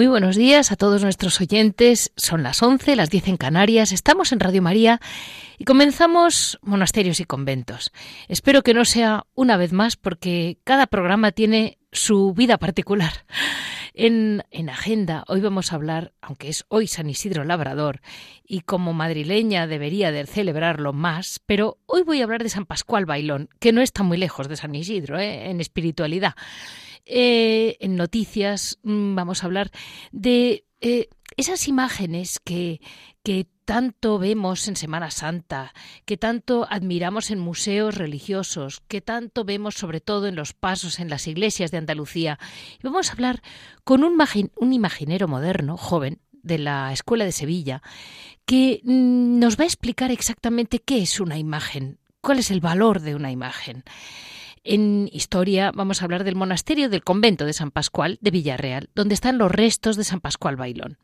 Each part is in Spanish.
Muy buenos días a todos nuestros oyentes. Son las 11, las 10 en Canarias. Estamos en Radio María y comenzamos monasterios y conventos. Espero que no sea una vez más porque cada programa tiene su vida particular. En, en, agenda hoy vamos a hablar, aunque es hoy San Isidro Labrador, y como madrileña debería de celebrarlo más, pero hoy voy a hablar de San Pascual Bailón, que no está muy lejos de San Isidro ¿eh? en espiritualidad. Eh, en noticias mm, vamos a hablar de eh, esas imágenes que, tanto vemos en Semana Santa, que tanto admiramos en museos religiosos, que tanto vemos sobre todo en los pasos en las iglesias de Andalucía. Y vamos a hablar con un, un imaginero moderno, joven, de la Escuela de Sevilla, que mm, nos va a explicar exactamente qué es una imagen, cuál es el valor de una imagen. En historia vamos a hablar del monasterio del convento de San Pascual de Villarreal, donde están los restos de San Pascual Bailón.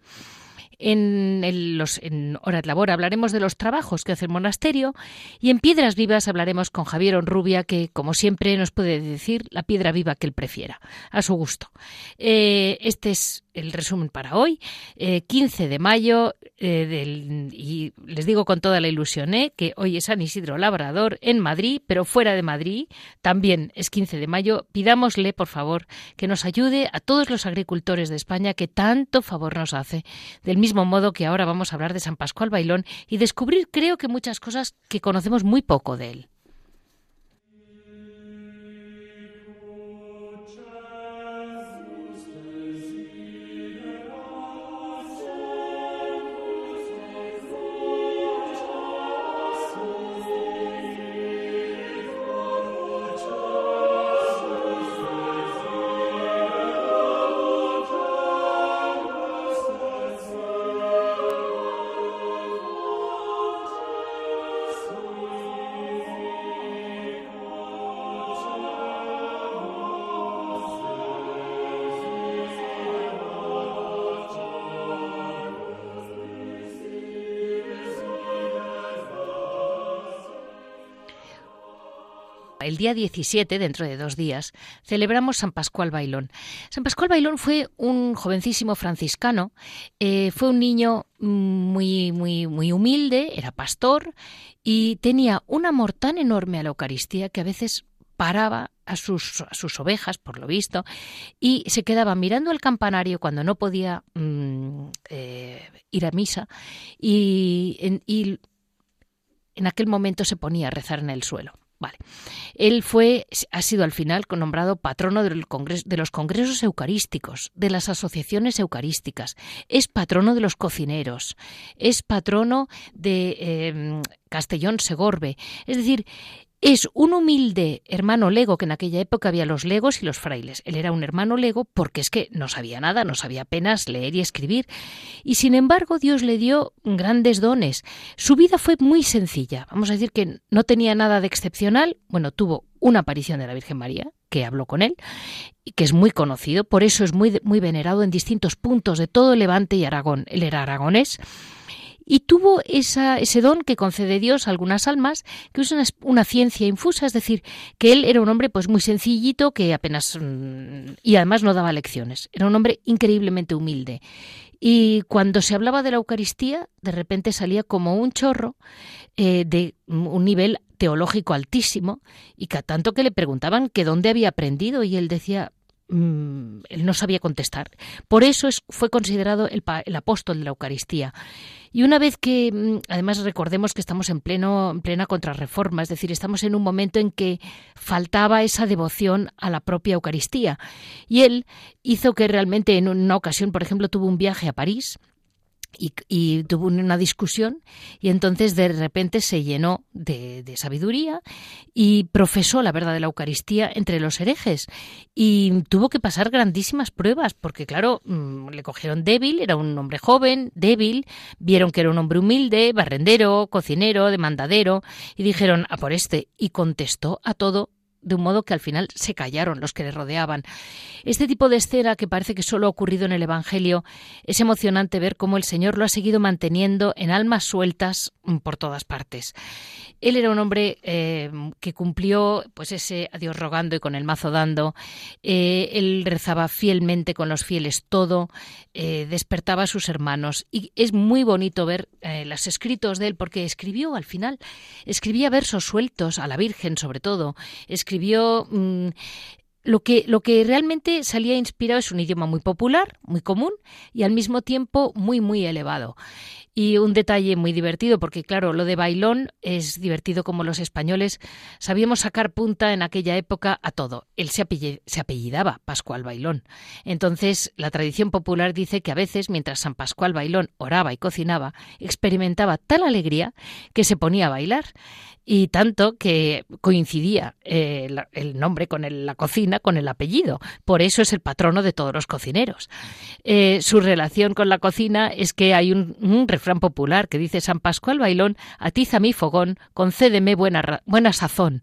En, el, en Horas Labor hablaremos de los trabajos que hace el monasterio y en Piedras Vivas hablaremos con Javier Onrubia, que como siempre nos puede decir la piedra viva que él prefiera, a su gusto. Eh, este es el resumen para hoy, 15 eh, de mayo, eh, y les digo con toda la ilusión eh, que hoy es San Isidro Labrador en Madrid, pero fuera de Madrid también es 15 de mayo. Pidámosle, por favor, que nos ayude a todos los agricultores de España que tanto favor nos hace. Del mismo modo que ahora vamos a hablar de San Pascual Bailón y descubrir, creo que muchas cosas que conocemos muy poco de él. El día 17, dentro de dos días, celebramos San Pascual Bailón. San Pascual Bailón fue un jovencísimo franciscano, eh, fue un niño muy, muy, muy humilde, era pastor y tenía un amor tan enorme a la Eucaristía que a veces paraba a sus, sus, ovejas, por lo visto, y se quedaba mirando el campanario cuando no podía mm, eh, ir a misa y y en aquel momento se ponía a rezar en el suelo. Vale. Él fue, ha sido al final nombrado patrono de los congresos eucarísticos, de las asociaciones eucarísticas, es patrono de los cocineros, es patrono de eh, Castellón Segorbe. Es decir, es un humilde hermano lego, que en aquella época había los legos y los frailes. Él era un hermano lego porque es que no sabía nada, no sabía apenas leer y escribir. Y sin embargo Dios le dio grandes dones. Su vida fue muy sencilla. Vamos a decir que no tenía nada de excepcional. Bueno, tuvo una aparición de la Virgen María, que habló con él, y que es muy conocido, por eso es muy, muy venerado en distintos puntos de todo Levante y Aragón. Él era aragonés y tuvo esa, ese don que concede Dios a algunas almas, que es una, ciencia infusa, es decir, que él era un hombre pues muy sencillito, que apenas mm, y además no daba lecciones. Era un hombre increíblemente humilde. Y cuando se hablaba de la Eucaristía, de repente salía como un chorro eh, de un nivel teológico altísimo y que tanto que le preguntaban que dónde había aprendido y él decía mm, él no sabía contestar. Por eso es, fue considerado el, el, apóstol de la Eucaristía. Y una vez que, mm, además recordemos que estamos en, pleno, en plena contrarreforma, es decir, estamos en un momento en que faltaba esa devoción a la propia Eucaristía. Y él hizo que realmente en una ocasión, por ejemplo, tuvo un viaje a París y, tuvo una discusión y entonces de repente se llenó de, sabiduría y profesó la verdad de la Eucaristía entre los herejes. Y tuvo que pasar grandísimas pruebas porque claro mm, le cogieron débil era un hombre joven débil vieron que era un hombre humilde barrendero cocinero demandadero y dijeron a por este y contestó a todo de un modo que al final se callaron los que le rodeaban. Este tipo de escena, que parece que solo ha ocurrido en el Evangelio, es emocionante ver cómo el Señor lo ha seguido manteniendo en almas sueltas por todas partes. Él era un hombre eh, que cumplió pues ese adiós rogando y con el mazo dando. Eh, él rezaba fielmente con los fieles todo, eh, despertaba a sus hermanos. Y es muy bonito ver los escritos de él, porque escribió al final, escribía versos sueltos a la Virgen sobre todo, escribió mm, lo que, lo que realmente salía inspirado es un idioma muy popular, muy común y al mismo tiempo muy, muy elevado. Y un detalle muy divertido, porque claro, lo de bailón es divertido como los españoles sabíamos sacar punta en aquella época a todo. Él se, se apellidaba Pascual Bailón. Entonces, la tradición popular dice que a veces, mientras San Pascual Bailón oraba y cocinaba, experimentaba tal alegría que se ponía a bailar y tanto que coincidía eh, el nombre con la cocina con el apellido. Por eso es el patrono de todos los cocineros. Eh, su relación con la cocina es que hay un, refrán popular que dice San Pascual Bailón, atiza mi fogón, concédeme buena, buena sazón.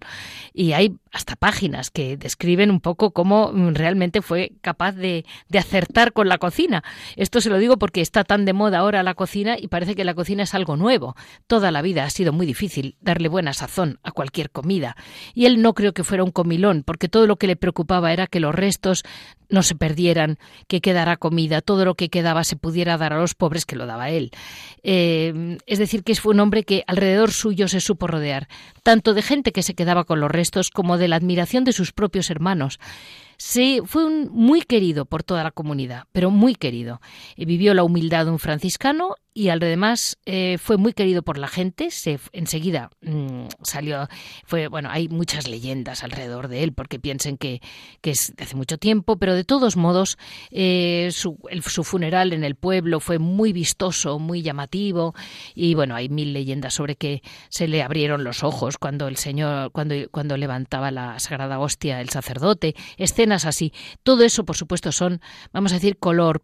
Y hay hasta páginas que describen un poco cómo realmente fue capaz de, de acertar con la cocina. Esto se lo digo porque está tan de moda ahora la cocina y parece que la cocina es algo nuevo. Toda la vida ha sido muy difícil darle buena sazón a cualquier comida. Y él no creo que fuera un comilón, porque todo lo que le preocupaba era que los restos no se perdieran, que quedara comida, todo lo que quedaba se pudiera dar a los pobres que lo daba él. Eh, es decir, que fue un hombre que alrededor suyo se supo rodear, tanto de gente que se quedaba con los restos como de la admiración de sus propios hermanos. Sí, fue un, muy querido por toda la comunidad, pero muy querido. vivió la humildad de un franciscano y además eh, fue muy querido por la gente. Se, enseguida mm, salió, fue bueno, hay muchas leyendas alrededor de él porque piensen que, es de hace mucho tiempo, pero de todos modos eh, su, su, funeral en el pueblo fue muy vistoso, muy llamativo y bueno, hay mil leyendas sobre que se le abrieron los ojos cuando el Señor, cuando, cuando levantaba la sagrada hostia el sacerdote, escenas así. Todo eso, por supuesto, son, vamos a decir, color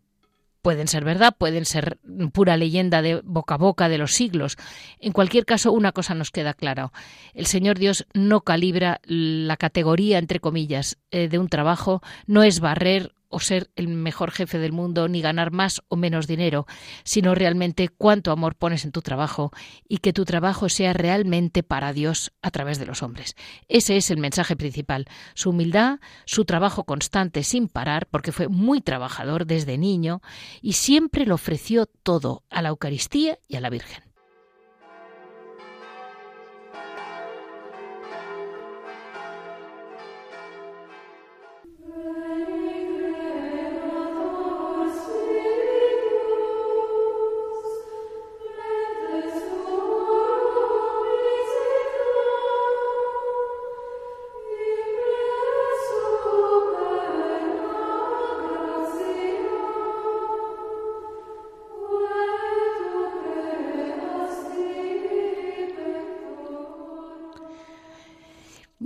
pueden ser verdad, pueden ser pura leyenda de boca a boca de los siglos. En cualquier caso, una cosa nos queda clara. El Señor Dios no calibra la categoría, entre comillas, eh, de un trabajo, no es barrer o ser el mejor jefe del mundo, ni ganar más o menos dinero, sino realmente cuánto amor pones en tu trabajo y que tu trabajo sea realmente para Dios a través de los hombres. Ese es el mensaje principal. Su humildad, su trabajo constante sin parar, porque fue muy trabajador desde niño y siempre lo ofreció todo a la Eucaristía y a la Virgen.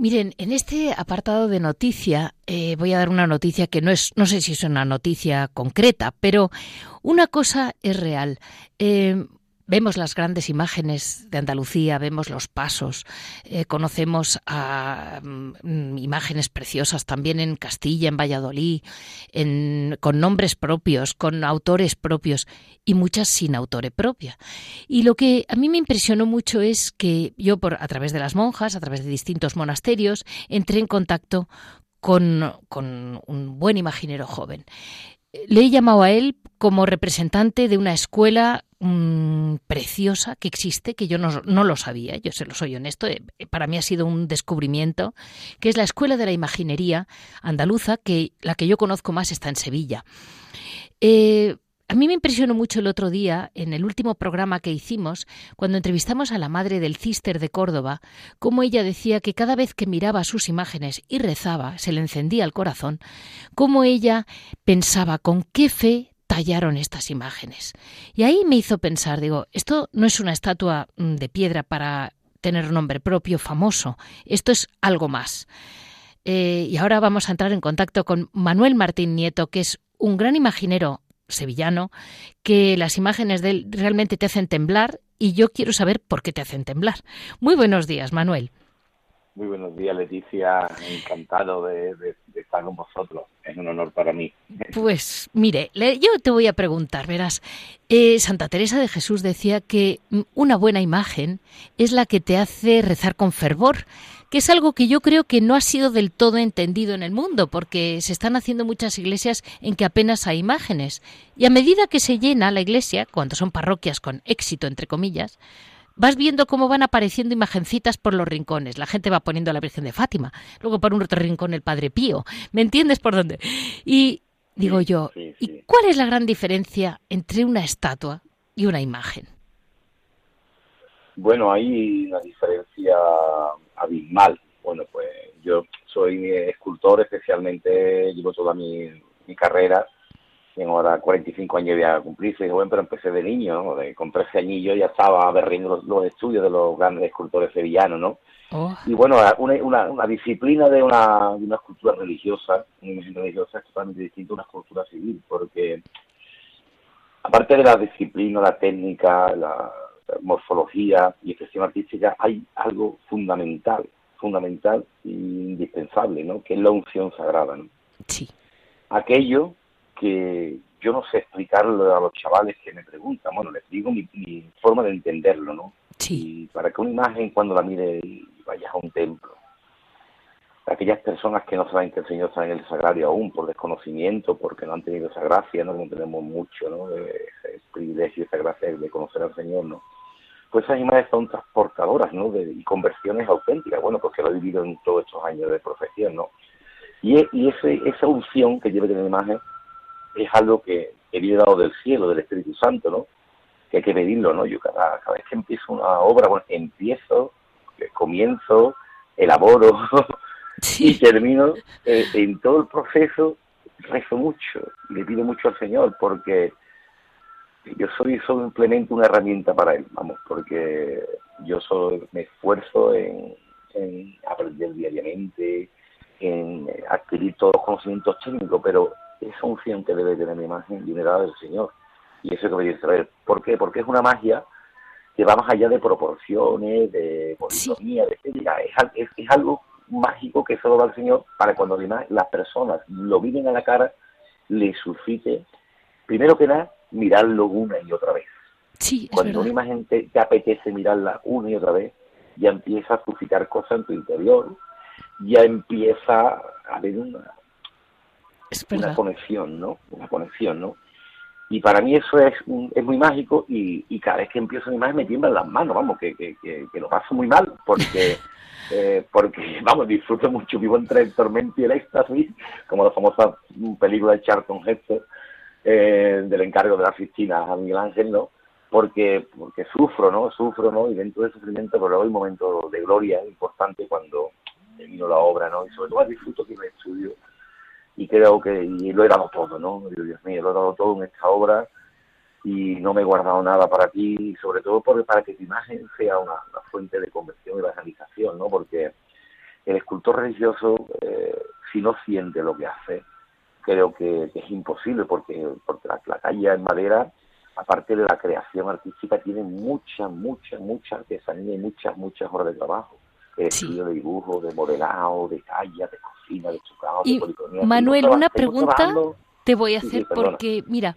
Miren, en este apartado de noticia eh, voy a dar una noticia que no es, no sé si es una noticia concreta, pero una cosa es real. Eh, Vemos las grandes imágenes de Andalucía, vemos los pasos, eh, conocemos a, mm, imágenes preciosas también en Castilla, en Valladolid, con nombres propios, con autores propios y muchas sin autore propia. Y lo que a mí me impresionó mucho es que yo, por, a través de las monjas, a través de distintos monasterios, entré en contacto con, con un buen imaginero joven. Le he llamado a él como representante de una escuela mm, preciosa que existe, que yo no, no, lo sabía, yo se lo soy honesto, eh, para mí ha sido un descubrimiento, que es la Escuela de la Imaginería Andaluza, que la que yo conozco más está en Sevilla. Eh, a mí me impresionó mucho el otro día, en el último programa que hicimos, cuando entrevistamos a la madre del Cister de Córdoba, cómo ella decía que cada vez que miraba sus imágenes y rezaba, se le encendía el corazón, cómo ella pensaba con qué fe tallaron estas imágenes. Y ahí me hizo pensar, digo, esto no es una estatua mm, de piedra para tener nombre propio famoso, esto es algo más. Eh, y ahora vamos a entrar en contacto con Manuel Martín Nieto, que es un gran imaginero sevillano, que las imágenes de él realmente te hacen temblar y yo quiero saber por qué te hacen temblar. Muy buenos días, Manuel. Muy buenos días, Leticia. Encantado de, estar con vosotros. Es un honor para mí. Pues mire, yo te voy a preguntar, verás. Eh, Santa Teresa de Jesús decía que una buena imagen es la que te hace rezar con fervor que es algo que yo creo que no ha sido del todo entendido en el mundo, porque se están haciendo muchas iglesias en que apenas hay imágenes. Y a medida que se llena la iglesia, cuando son parroquias con éxito, entre comillas, vas viendo cómo van apareciendo imagencitas por los rincones. La gente va poniendo a la Virgen de Fátima, luego por un otro rincón el Padre Pío. ¿Me entiendes por dónde? Y digo yo, ¿y cuál es la gran diferencia entre una estatua y una imagen? Bueno, hay una diferencia abismal. Bueno, pues yo soy escultor, especialmente llevo toda mi, carrera. Tengo ahora 45 años ya a cumplirse, bueno, pero empecé de niño, con 13 añillos ya estaba berriendo los, estudios de los grandes escultores sevillanos, ¿no? Oh. Y bueno, una, una, disciplina de una, de una escultura religiosa, una imagen religiosa es totalmente distinta a una escultura civil, porque aparte de la disciplina, la técnica, la, morfología y expresión artística hay algo fundamental, fundamental e indispensable, ¿no? Que es la unción sagrada, ¿no? Sí. Aquello que yo no sé explicarlo a los chavales que me preguntan, bueno, les digo mi, forma de entenderlo, ¿no? Sí. Y para que una imagen cuando la mire y vayas a un templo, aquellas personas que no saben que el Señor está en el sagrario aún por desconocimiento, porque no han tenido esa gracia, no, tenemos mucho, ¿no? Ese privilegio, esa gracia de conocer al Señor, ¿no? Pues esas imágenes son transportadoras, ¿no? De, y conversiones auténticas, bueno, porque lo he vivido en todos estos años de profesión, ¿no? Y, y ese, esa unción que lleva en la imagen es algo que, he viene dado del cielo, del Espíritu Santo, ¿no? Que hay que pedirlo, ¿no? Yo cada, cada vez que empiezo una obra, bueno, empiezo, comienzo, elaboro y termino eh, en todo el proceso, rezo mucho, le pido mucho al Señor, porque yo soy simplemente una herramienta para él, vamos, porque yo solo me esfuerzo en, aprender diariamente, en adquirir todos los conocimientos técnicos, pero esa unción que debe tener mi imagen viene dada del Señor. Y eso es lo que me dice, ver, ¿por qué? Porque es una magia que va más allá de proporciones, de politomía, de estética, es, es, algo mágico que solo da el Señor para cuando las personas lo viven a la cara, le suscite, primero que nada, mirarlo una y otra vez. Sí, Cuando una imagen te, apetece mirarla una y otra vez, ya empieza a suscitar cosas en tu interior, ya empieza a haber una, una conexión, ¿no? Una conexión, ¿no? Y para mí eso es, es muy mágico y, y, cada vez que empiezo una imagen me tiemblan las manos, vamos, que, que, que, lo paso muy mal porque, eh, porque vamos, disfruto mucho, vivo entre el tormento y el éxtasis, como la famosa película de Charlton Heston, eh, del encargo de la oficina a Miguel Ángel, ¿no? Porque, porque sufro, ¿no? Sufro, ¿no? Y dentro del sufrimiento, pero hay un momento de gloria importante cuando vino la obra, ¿no? Y sobre todo disfruto que me estudio y creo que y lo he dado todo, ¿no? Dios mío, lo he dado todo en esta obra y no me he guardado nada para ti, y sobre todo porque para que tu imagen sea una, fuente de conversión y evangelización, ¿no? Porque el escultor religioso, eh, si no siente lo que hace, creo que, es imposible porque, porque la, la, calle en madera, aparte de la creación artística, tiene mucha, mucha, mucha artesanía y muchas, muchas horas de trabajo. de estudio de dibujo, de modelado, de talla, de cocina, de chucado, de politonía. Manuel, una pregunta te voy a hacer porque, mira,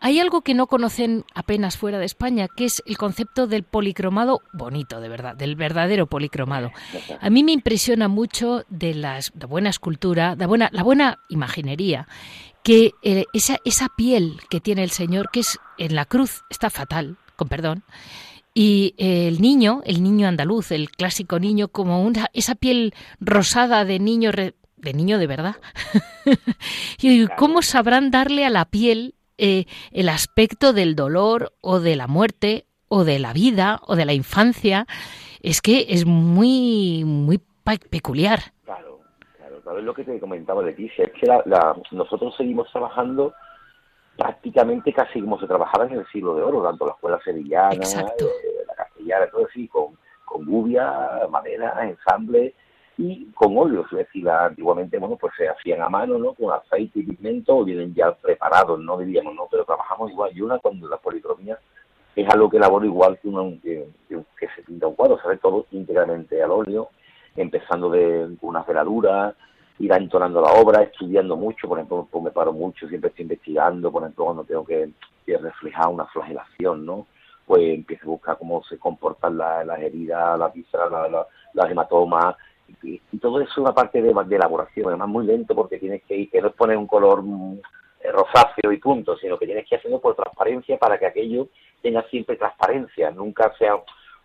hay algo que no conocen apenas fuera de España, que es el concepto del policromado bonito, de verdad, del verdadero policromado. A mí me impresiona mucho de la buena escultura, de buena, la buena imaginería, que eh, esa, esa piel que tiene el Señor, que es en la cruz, está fatal, con perdón, y el niño, el niño andaluz, el clásico niño, como una, esa piel rosada de niño, de niño de verdad. y ¿cómo sabrán darle a la piel eh, el aspecto del dolor o de la muerte o de la vida o de la infancia? Es que es muy, muy peculiar. Claro, claro, lo que te comentaba de ti, es que la, nosotros seguimos trabajando prácticamente casi como se trabajaba en el siglo de oro, tanto la escuela sevillana, eh, la castellana, todo así, con, con gubia, madera, ensamble y con óleos, decir, antiguamente, bueno, pues se hacían a mano, ¿no? Con aceite y pigmento, o vienen ya preparados, ¿no? Diríamos, ¿no? Pero trabajamos igual. Y una cuando la policromía es algo que elaboro igual que, una, que, se pinta un cuadro, se todo íntegramente al óleo, empezando de una veladura, ir entonando la obra, estudiando mucho, por ejemplo, pues me paro mucho, siempre estoy investigando, por ejemplo, cuando tengo que, reflejar una flagelación, ¿no? Pues empiezo a buscar cómo se comportan las, heridas, las vísceras, las hematomas, y, todo eso es una parte de, de, elaboración, además muy lento porque tienes que ir, que no es poner un color mm, rosáceo y punto, sino que tienes que hacerlo por transparencia para que aquello tenga siempre transparencia, nunca sea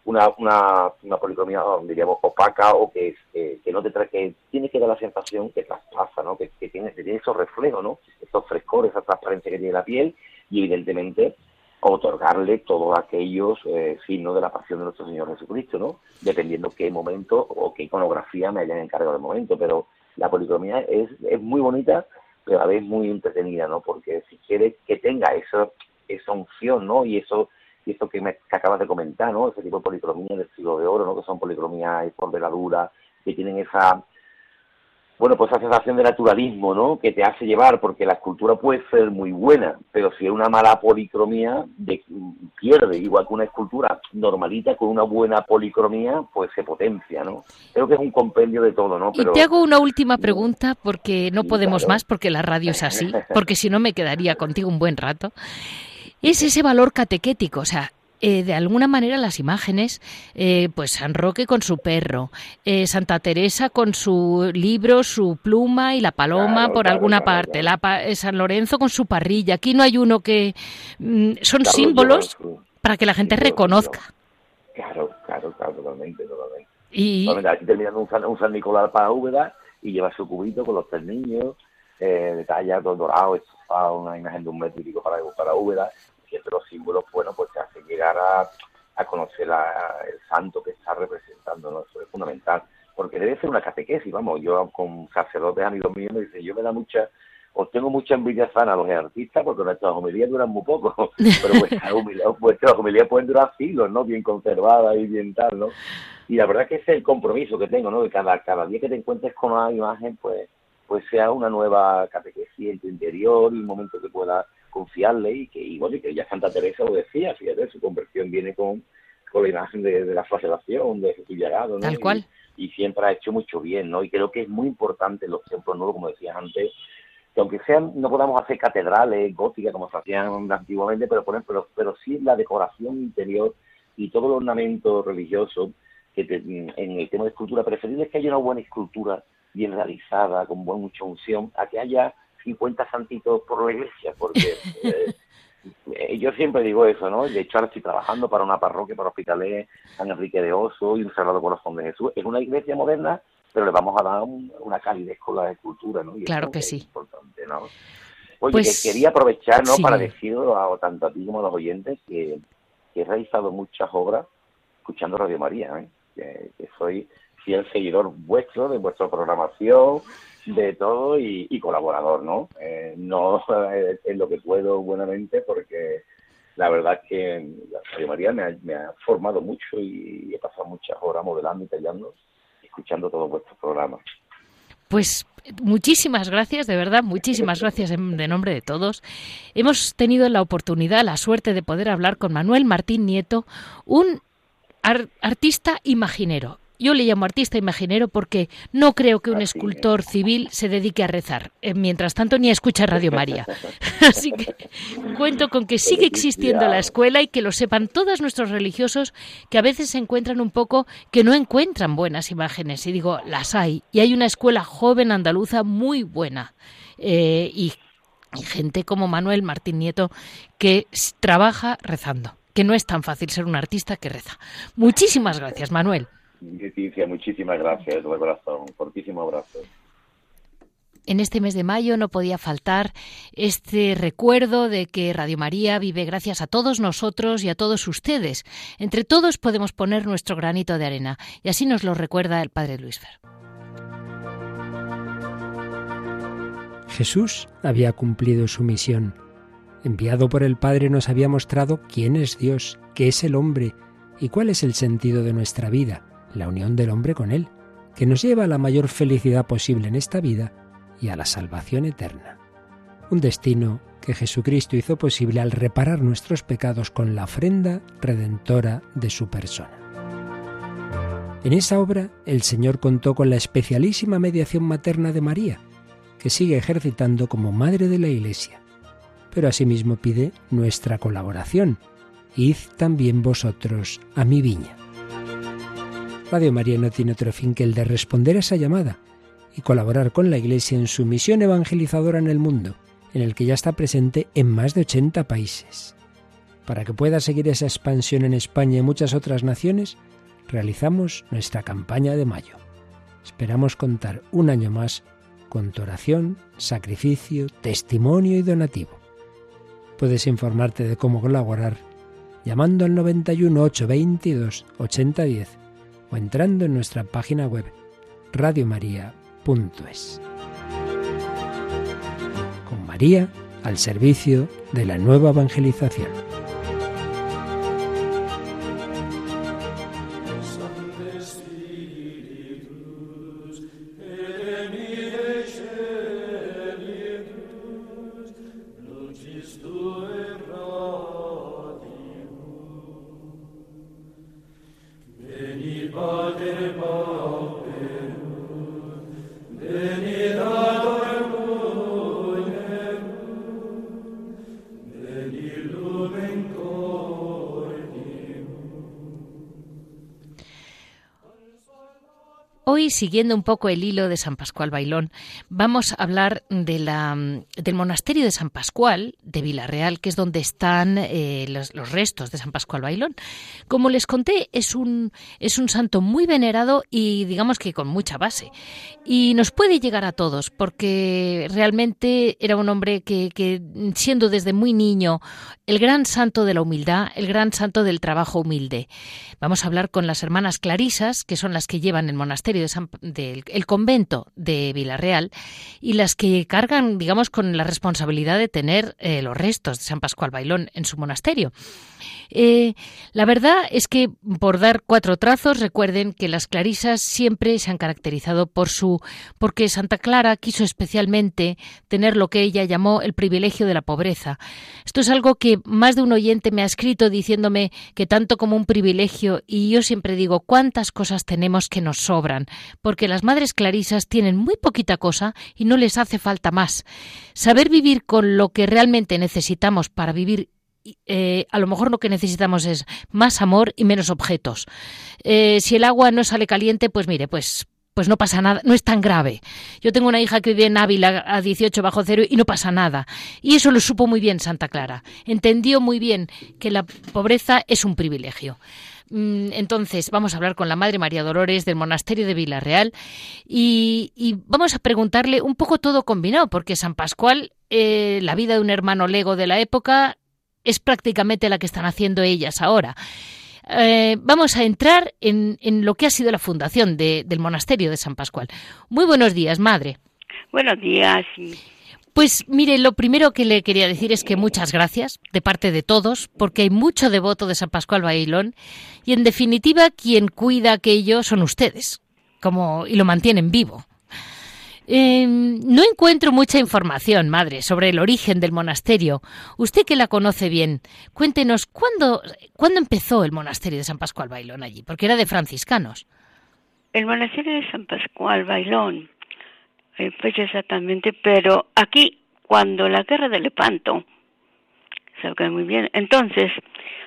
una, una, una policromía, diríamos, opaca o que, que no te trae, que tiene que dar la sensación que traspasa, ¿no? Que, que, tiene, que tiene esos reflejos, ¿no? Esos frescores, esa transparencia que tiene la piel y evidentemente otorgarle todos aquellos eh, signos de la pasión de nuestro Señor Jesucristo, ¿no? Dependiendo qué momento o qué iconografía me hayan encargado del momento, pero la policromía es, es muy bonita, pero a la vez muy entretenida, ¿no? Porque si quieres que tenga esa, esa unción, ¿no? Y eso y eso que, me, acabas de comentar, ¿no? Ese tipo de policromía del siglo de oro, ¿no? Que son policromías por veladura, que tienen esa bueno, pues esa sensación de naturalismo, ¿no? Que te hace llevar, porque la escultura puede ser muy buena, pero si es una mala policromía, de, pierde, igual que una escultura normalita con una buena policromía, pues se potencia, ¿no? Creo que es un compendio de todo, ¿no? Pero... Y te hago una última pregunta, porque no podemos más, porque la radio es así, porque si no me quedaría contigo un buen rato. Es ese valor catequético, o sea, eh, de alguna manera las imágenes, eh, pues San Roque con su perro, eh, Santa Teresa con su libro, su pluma y la paloma por alguna parte, La, San Lorenzo con su parrilla. Aquí no hay uno que mm, son símbolos para que la gente reconozca. Claro, claro, claro, totalmente, totalmente. Y aquí terminando un San, un San Nicolás para Úbeda y lleva su cubito con los tres niños, eh, todo dorado, estofado, una imagen de un metro y pico para, para Úbeda siempre los símbolos, bueno, pues te hace llegar a, conocer el santo que está representando, ¿no? Eso es fundamental, porque debe ser una catequesis, vamos, yo con sacerdotes amigos míos me dicen, yo me da mucha, os tengo mucha envidia sana a los artistas porque nuestras homilías duran muy poco, pero vuestras homilías, pueden durar siglos, ¿no? Bien conservadas y bien tal, ¿no? Y la verdad que ese es el compromiso que tengo, ¿no? Que cada, cada día que te encuentres con una imagen, pues pues sea una nueva catequesis en tu interior un momento que pueda confiarle y que, y que ya Santa Teresa lo decía, fíjate, su conversión viene con, con la imagen de, la flagelación, de Jesús llegado, ¿no? Tal cual. Y, siempre ha hecho mucho bien, ¿no? Y creo que es muy importante en los templos nuevos, como decías antes, que aunque sean, no podamos hacer catedrales góticas como se hacían antiguamente, pero, pero, pero sí la decoración interior y todo el ornamento religioso, que en el tema de escultura preferible es que haya una buena escultura bien realizada, con buena mucha unción, a que haya 50 santitos por la iglesia, porque eh, yo siempre digo eso, ¿no? De hecho, ahora estoy trabajando para una parroquia, para Hospitalet, San Enrique de Oso y un Sagrado Corazón de Jesús. Es una iglesia moderna, pero le vamos a dar una calidez con la escultura, ¿no? claro que sí. importante, ¿no? Oye, pues, quería aprovechar, ¿no? Para decir a, tanto a ti como a los oyentes que, he realizado muchas obras escuchando Radio María, ¿eh? que, que soy fiel seguidor vuestro, de vuestra programación, de todo y, colaborador, ¿no? Eh, no es lo que puedo buenamente porque la verdad es que la Radio María me ha, formado mucho y he pasado muchas horas modelando y tallando, escuchando todos vuestros programas. Pues muchísimas gracias, de verdad, muchísimas gracias de nombre de todos. Hemos tenido la oportunidad, la suerte de poder hablar con Manuel Martín Nieto, un artista imaginero. Yo le llamo artista imaginero porque no creo que un escultor civil se dedique a rezar. Eh, mientras tanto, ni a escuchar Radio María. Así que cuento con que sigue existiendo la escuela y que lo sepan todos nuestros religiosos que a veces se encuentran un poco que no encuentran buenas imágenes. Y digo, las hay. Y hay una escuela joven andaluza muy buena. Eh, y y gente como Manuel Martín Nieto que trabaja rezando, que no es tan fácil ser un artista que reza. Muchísimas gracias, Manuel. Leticia, muchísimas gracias de corazón. Un fortísimo abrazo. En este mes de mayo no podía faltar este recuerdo de que Radio María vive gracias a todos nosotros y a todos ustedes. Entre todos podemos poner nuestro granito de arena y así nos lo recuerda el Padre Luis Fer. Jesús había cumplido su misión. Enviado por el Padre nos había mostrado quién es Dios, qué es el hombre y cuál es el sentido de nuestra vida, la unión del hombre con Él, que nos lleva a la mayor felicidad posible en esta vida y a la salvación eterna. Un destino que Jesucristo hizo posible al reparar nuestros pecados con la ofrenda redentora de su persona. En esa obra el Señor contó con la especialísima mediación materna de María, que sigue ejercitando como Madre de la Iglesia. Pero asimismo pide nuestra colaboración. Id también vosotros a mi viña. Radio María no tiene otro fin que el de responder a esa llamada y colaborar con la Iglesia en su misión evangelizadora en el mundo, en el que ya está presente en más de 80 países. Para que pueda seguir esa expansión en España y muchas otras naciones, realizamos nuestra campaña de mayo. Esperamos contar un año más con tu oración, sacrificio, testimonio y donativo. Puedes informarte de cómo colaborar llamando al 91 822 8010 o entrando en nuestra página web radiomaria.es. Con María al servicio de la nueva evangelización. Siguiendo un poco el hilo de San Pascual Bailón, vamos a hablar de la, del monasterio de San Pascual de Villarreal, que es donde están eh, los, restos de San Pascual Bailón. Como les conté, es un, es un santo muy venerado y digamos que con mucha base. Y nos puede llegar a todos, porque realmente era un hombre que, que siendo desde muy niño el gran santo de la humildad, el gran santo del trabajo humilde. Vamos a hablar con las hermanas Clarisas, que son las que llevan el monasterio de San del el convento de Villarreal y las que cargan, digamos, con la responsabilidad de tener eh, los restos de San Pascual Bailón en su monasterio. Eh, la verdad es que, por dar cuatro trazos, recuerden que las clarisas siempre se han caracterizado por su, porque Santa Clara quiso especialmente tener lo que ella llamó el privilegio de la pobreza. Esto es algo que más de un oyente me ha escrito diciéndome que tanto como un privilegio, y yo siempre digo cuántas cosas tenemos que nos sobran, porque las madres clarisas tienen muy poquita cosa y no les hace falta más. Saber vivir con lo que realmente necesitamos para vivir eh, a lo mejor lo que necesitamos es más amor y menos objetos. Eh, si el agua no sale caliente, pues mire, pues pues no pasa nada, no es tan grave. Yo tengo una hija que vive en Ávila a 18 bajo cero y no pasa nada. Y eso lo supo muy bien Santa Clara. Entendió muy bien que la pobreza es un privilegio. Mm, entonces, vamos a hablar con la Madre María Dolores del Monasterio de Villarreal y, vamos a preguntarle un poco todo combinado, porque San Pascual, eh, la vida de un hermano lego de la época, es prácticamente la que están haciendo ellas ahora. Eh, vamos a entrar en, lo que ha sido la fundación del monasterio de San Pascual. Muy buenos días, madre. Buenos días. Pues mire, lo primero que le quería decir es que muchas gracias de parte de todos, porque hay mucho devoto de San Pascual Bailón y en definitiva quien cuida aquello son ustedes, como y lo mantienen vivo. Em, no encuentro mucha información, madre, sobre el origen del monasterio. Usted que la conoce bien, cuéntenos cuándo, cuándo empezó el monasterio de San Pascual Bailón allí, porque era de franciscanos. El monasterio de San Pascual Bailón, fecha exactamente, pero aquí, cuando la guerra de Lepanto, se muy bien, entonces,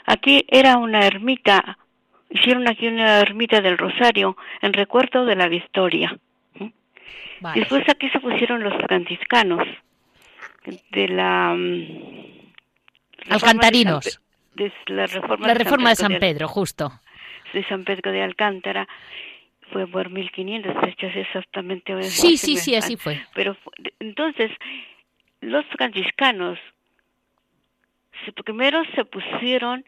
aquí era una ermita, hicieron aquí una ermita del Rosario en recuerdo de la victoria Después aquí se pusieron los franciscanos. de la... Mm, Alcantarinos. De, la reforma, la reforma de San Pedro, justo. De San Pedro de Alcántara fue por 1500 fechas exactamente. Sí, sí, sí, así fue. Pero entonces los franciscanos primero se pusieron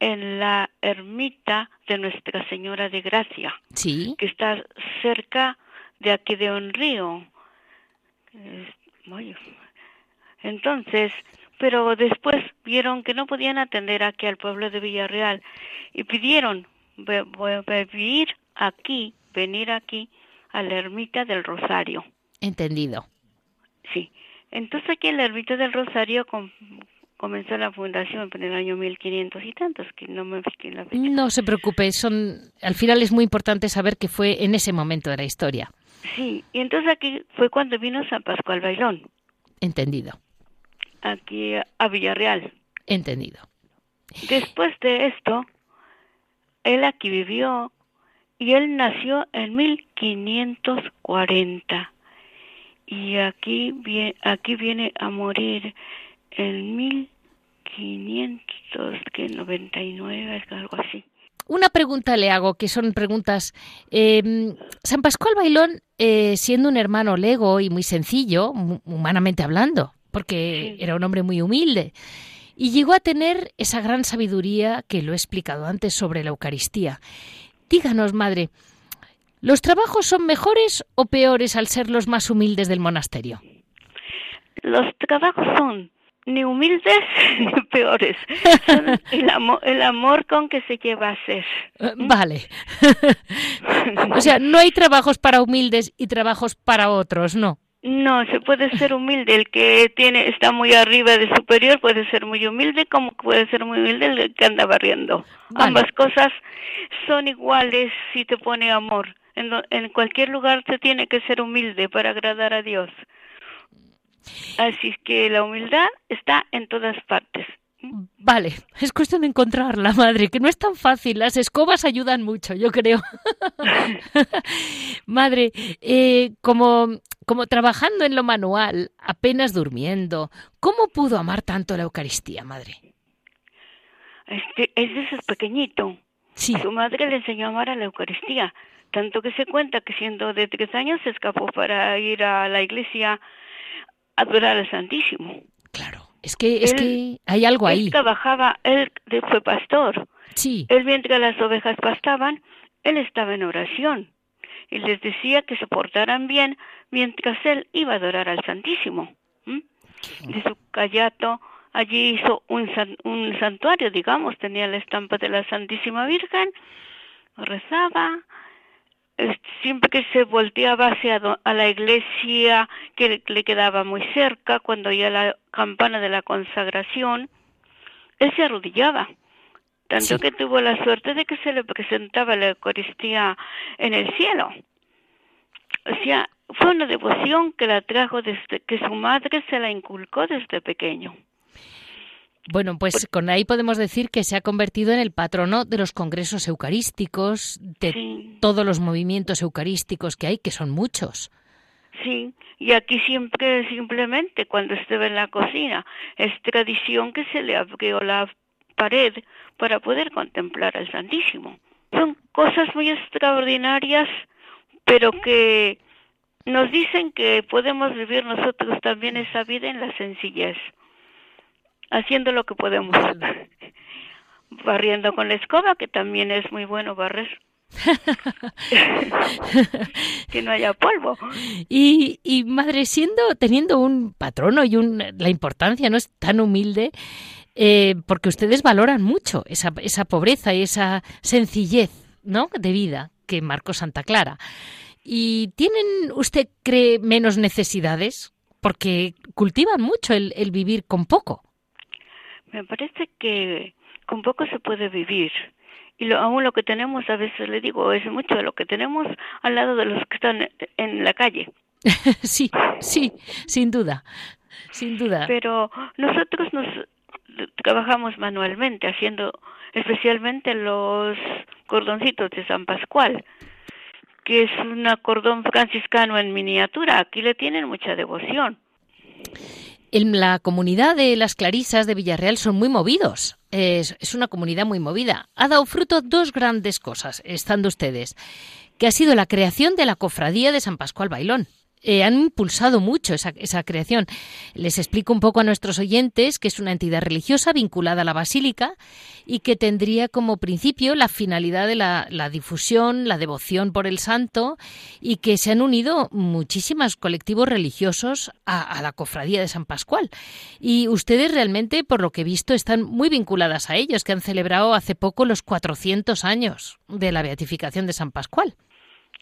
en la ermita de Nuestra Señora de Gracia, sí. que está cerca de aquí de un río. Entonces, pero después vieron que no podían atender aquí al pueblo de Villarreal y pidieron vivir aquí, venir aquí a la ermita del Rosario. Entendido. Sí. Entonces aquí en la ermita del Rosario comenzó la fundación en el año 1500 y tantos, que no me fijé la fecha. No se preocupe, son, al final es muy importante saber que fue en ese momento de la historia. Sí, y entonces aquí fue cuando vino San Pascual Bailón. Entendido. Aquí a Villarreal. Entendido. Después de esto, él aquí vivió y él nació en 1540 y aquí viene, aquí viene a morir en 1599, algo así. Una pregunta le hago, que son preguntas. Em, San Pascual Bailón, eh, siendo un hermano lego y muy sencillo, humanamente hablando, porque era un hombre muy humilde, y llegó a tener esa gran sabiduría que lo he explicado antes sobre la Eucaristía. Díganos, madre, ¿los trabajos son mejores o peores al ser los más humildes del monasterio? Los trabajos son ni humildes ni peores. el, amor, el amor con que se lleva a ser. Eh, vale. o sea, no hay trabajos para humildes y trabajos para otros, ¿no? No, se puede ser humilde. El que tiene está muy arriba de superior puede ser muy humilde, como puede ser muy humilde el que anda barriendo. Ambas cosas son iguales si te pone amor. En, en cualquier lugar se tiene que ser humilde para agradar a Dios. Así que la humildad está en todas partes. Vale, es cuestión de encontrarla, madre, que no es tan fácil. Las escobas ayudan mucho, yo creo. madre, eh, como, como trabajando en lo manual, apenas durmiendo, ¿cómo pudo amar tanto la Eucaristía, madre? Este, es de pequeñito. Sí. Su madre le enseñó a amar a la Eucaristía, tanto que se cuenta que siendo de tres años se escapó para ir a la iglesia adorar al Santísimo. Claro, es que es que hay algo ahí. Él trabajaba, él fue pastor. Sí. Él mientras las ovejas pastaban, él estaba en oración y les decía que se portaran bien mientras él iba a adorar al Santísimo. De su callato allí hizo un, un santuario, digamos, tenía la estampa de la Santísima Virgen, rezaba, siempre que se volteaba hacia a la iglesia que le quedaba muy cerca, cuando oía la campana de la consagración, él se arrodillaba. Tanto que tuvo la suerte de que se le presentaba la Eucaristía en el cielo. O sea, fue una devoción que la trajo desde que su madre se la inculcó desde pequeño. Bueno, pues con ahí podemos decir que se ha convertido en el patrono de los congresos eucarísticos, de todos los movimientos eucarísticos que hay, que son muchos. Sí, y aquí siempre, simplemente, cuando estuve en la cocina, es tradición que se le abrió la pared para poder contemplar al Santísimo. Son cosas muy extraordinarias, pero que nos dicen que podemos vivir nosotros también esa vida en la sencillez haciendo lo que podemos. Barriendo con la escoba, que también es muy bueno barrer. que no haya polvo. Y, y madre, siendo, teniendo un patrono y un, la importancia no es tan humilde, eh, porque ustedes valoran mucho esa, esa pobreza y esa sencillez ¿no? de vida que marcó Santa Clara. ¿Y tienen, usted cree, menos necesidades? Porque cultivan mucho el, el vivir con poco. Me parece que con poco se puede vivir. Y lo, aún lo que tenemos, a veces le digo, es mucho de lo que tenemos al lado de los que están en la calle. sí, sí, sin duda, sin duda. Pero nosotros nos trabajamos manualmente, haciendo especialmente los cordoncitos de San Pascual, que es un cordón franciscano en miniatura. Aquí le tienen mucha devoción. En la comunidad de las Clarisas de Villarreal son muy movidos. Es, es una comunidad muy movida. Ha dado fruto dos grandes cosas, estando ustedes, que ha sido la creación de la cofradía de San Pascual Bailón. Eh, han impulsado mucho esa, esa, creación. Les explico un poco a nuestros oyentes que es una entidad religiosa vinculada a la basílica y que tendría como principio la finalidad de la, difusión, la devoción por el santo y que se han unido muchísimos colectivos religiosos a, a, la cofradía de San Pascual. Y ustedes realmente, por lo que he visto, están muy vinculadas a ellos, que han celebrado hace poco los 400 años de la beatificación de San Pascual.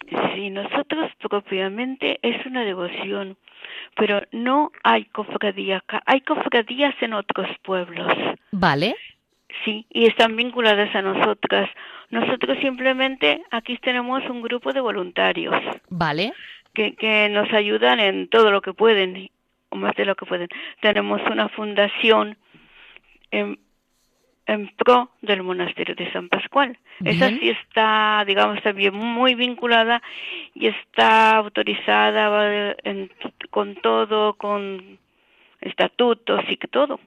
Sí, nosotros propiamente es una devoción, pero no hay cofradía acá. Hay cofradías en otros pueblos. Vale. Sí, y están vinculadas a nosotras. Nosotros simplemente aquí tenemos un grupo de voluntarios. Vale. Que, que nos ayudan en todo lo que pueden, o más de lo que pueden. Tenemos una fundación en, en pro del monasterio de San Pascual. Bien. Esa sí está, digamos, también muy vinculada y está autorizada en, con todo, con estatutos y todo.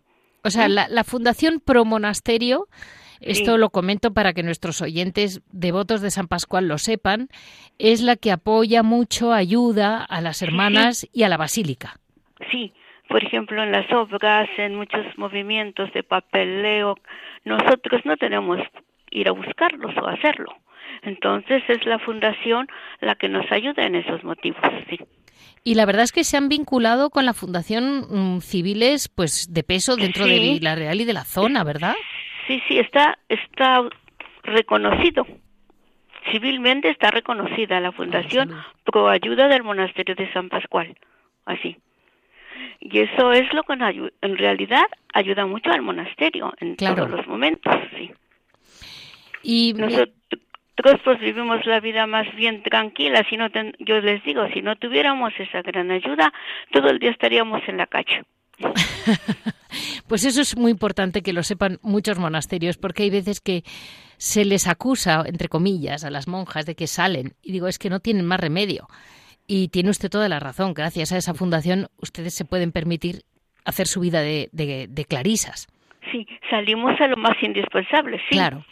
O sea, la, la Fundación Pro Monasterio, esto sí. lo comento para que nuestros oyentes devotos de San Pascual lo sepan, es la que apoya mucho, ayuda a las hermanas sí, y a la basílica. Sí, por ejemplo, en las obras, en muchos movimientos de papeleo, nosotros no tenemos ir a buscarlos o hacerlo. Entonces es la fundación la que nos ayuda en esos motivos, sí. Y la verdad es que se han vinculado con la fundación mmm, civiles, pues de peso dentro sí. de la Real y de la zona, ¿verdad? Sí, sí, está está reconocido. Civilmente está reconocida la fundación oh, pro ayuda del monasterio de San Pascual, así. Y eso es lo que en realidad ayuda mucho al monasterio en claro. todos los momentos, sí. Y nosotros pues vivimos la vida más bien tranquila, si no ten, yo les digo, si no tuviéramos esa gran ayuda, todo el día estaríamos en la calle. pues eso es muy importante que lo sepan muchos monasterios, porque hay veces que se les acusa, entre comillas, a las monjas de que salen, y digo, es que no tienen más remedio. Y tiene usted toda la razón. Gracias a esa fundación ustedes se pueden permitir hacer su vida de, de, de clarisas. Sí, salimos a lo más indispensable, sí. Claro.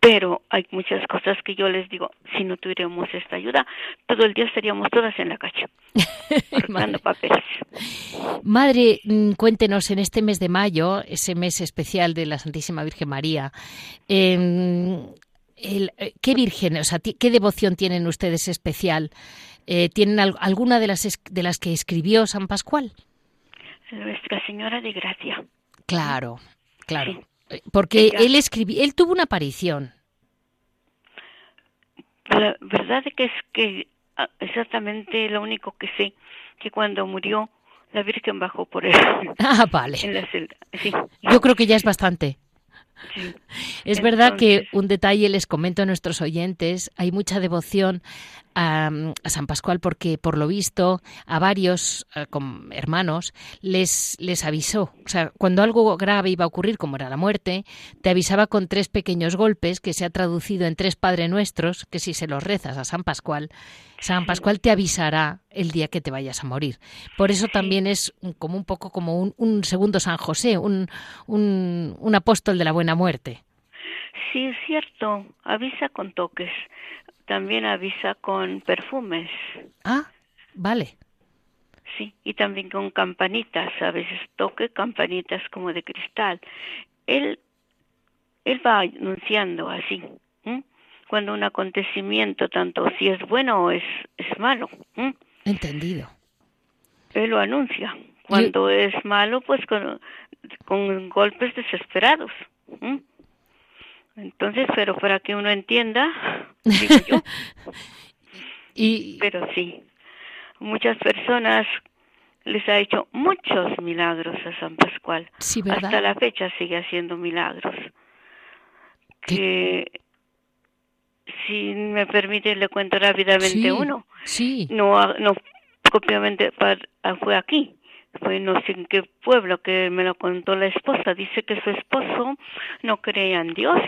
Pero hay muchas cosas que yo les digo, si no tuviéramos esta ayuda, todo el día estaríamos todas en la calle, mandando papeles. Madre, mm, cuéntenos en este mes de mayo, ese mes especial de la Santísima Virgen María, eh, el, ¿qué virgen, o sea, qué devoción tienen ustedes especial? Eh, ¿Tienen al, alguna de las, de las que escribió San Pascual? Nuestra Señora de Gracia. Claro, claro. Sí. Porque él escribió, él tuvo una aparición. La verdad es que es que ah, exactamente lo único que sé, que cuando murió la Virgen bajó por él. Ah, vale. En la celda. Sí. Yo creo que ya es bastante. Sí. Es Entonces... verdad que un detalle les comento a nuestros oyentes, hay mucha devoción a, a, San Pascual porque por lo visto a varios a, con hermanos les, les avisó, o sea, cuando algo grave iba a ocurrir, como era la muerte, te avisaba con tres pequeños golpes que se ha traducido en tres Padre Nuestros, que si se los rezas a San Pascual, San Pascual te avisará el día que te vayas a morir. Por eso también es como un poco como un, un segundo San José, un, un, un apóstol de la buena muerte. Sí, es cierto, avisa con toques también avisa con perfumes. Ah, vale. Sí, y también con campanitas, a veces toque campanitas como de cristal. Él, él va anunciando así, ¿eh? cuando un acontecimiento, tanto si es bueno o es, es malo. ¿eh? Entendido. Él lo anuncia. Cuando y... es malo, pues con, con golpes desesperados. ¿eh? Entonces, pero para que uno entienda, digo yo. y... Pero sí, muchas personas les ha hecho muchos milagros a San Pascual. Sí, ¿verdad? Hasta la fecha sigue haciendo milagros. Que si me permite le cuento rápidamente sí, uno. Sí. No, no propiamente fue aquí, fue no sé en qué pueblo que me lo contó la esposa. Dice que su esposo no creía en Dios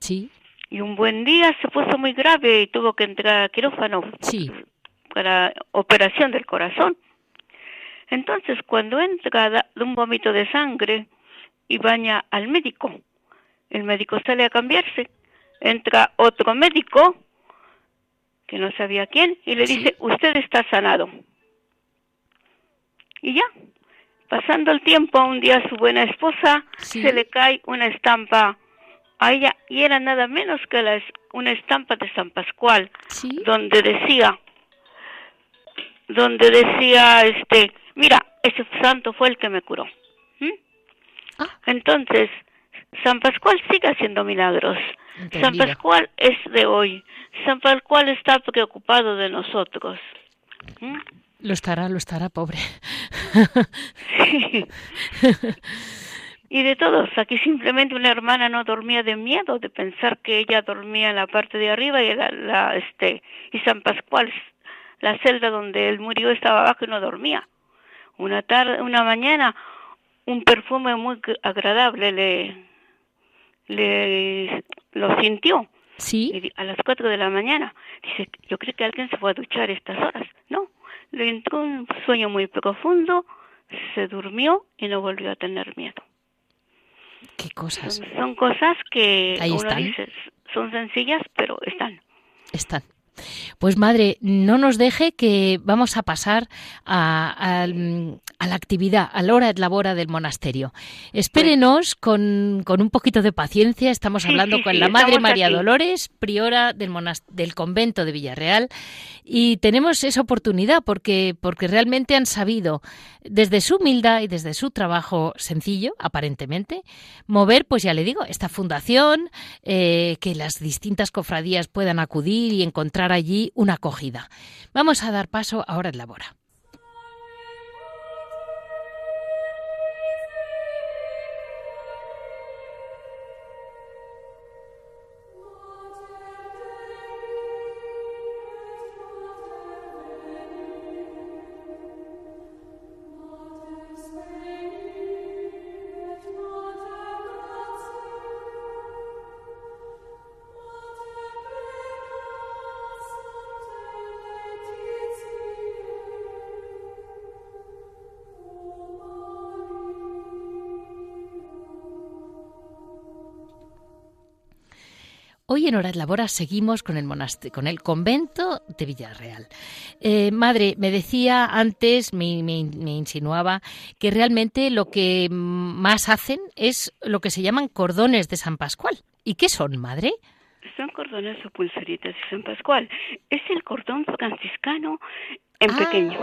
Sí. Y un buen día se puso muy grave y tuvo que entrar a quirófano sí. para operación del corazón. Entonces, cuando entra de un vómito de sangre y baña al médico, el médico sale a cambiarse, entra otro médico, que no sabía quién, y le dice, usted está sanado. Y ya, pasando el tiempo, un día su buena esposa se le cae una estampa a ella, y era nada menos que la, una estampa de San Pascual, donde decía, donde decía, este, mira, ese santo fue el que me curó. Ah. Entonces, San Pascual sigue haciendo milagros. San Pascual es de hoy. San Pascual está preocupado de nosotros. Lo estará, lo estará, pobre. sí. y de todos. Aquí simplemente una hermana no dormía de miedo, de pensar que ella dormía en la parte de arriba y la, la este y San Pascual, la celda donde él murió estaba abajo y no dormía. Una tarde, una mañana, un perfume muy agradable le le lo sintió. Sí. a las cuatro de la mañana. Dice, yo creo que alguien se fue a duchar estas horas. No, le entró un sueño muy profundo, se durmió y no volvió a tener miedo. ¿Qué cosas? Son, cosas que uno dice, son sencillas, pero están. Están. Pues madre, no nos deje que vamos a pasar a, la actividad, a la hora de labora del monasterio. Espérenos con, un poquito de paciencia. Estamos hablando con la Madre María Dolores, priora del, del convento de Villarreal, y tenemos esa oportunidad porque, porque realmente han sabido, desde su humildad y desde su trabajo sencillo, aparentemente, mover, pues ya le digo, esta fundación, eh, que las distintas cofradías puedan acudir y encontrar allí una acogida. Vamos a dar paso ahora en la Bora. Hoy en Horas Labora seguimos con el, con el convento de Villarreal. Eh, madre, me decía antes, me, me, insinuaba, que realmente lo que más hacen es lo que se llaman cordones de San Pascual. ¿Y qué son, madre? Son cordones o pulseritas de San Pascual. Es el cordón franciscano en ah, pequeño.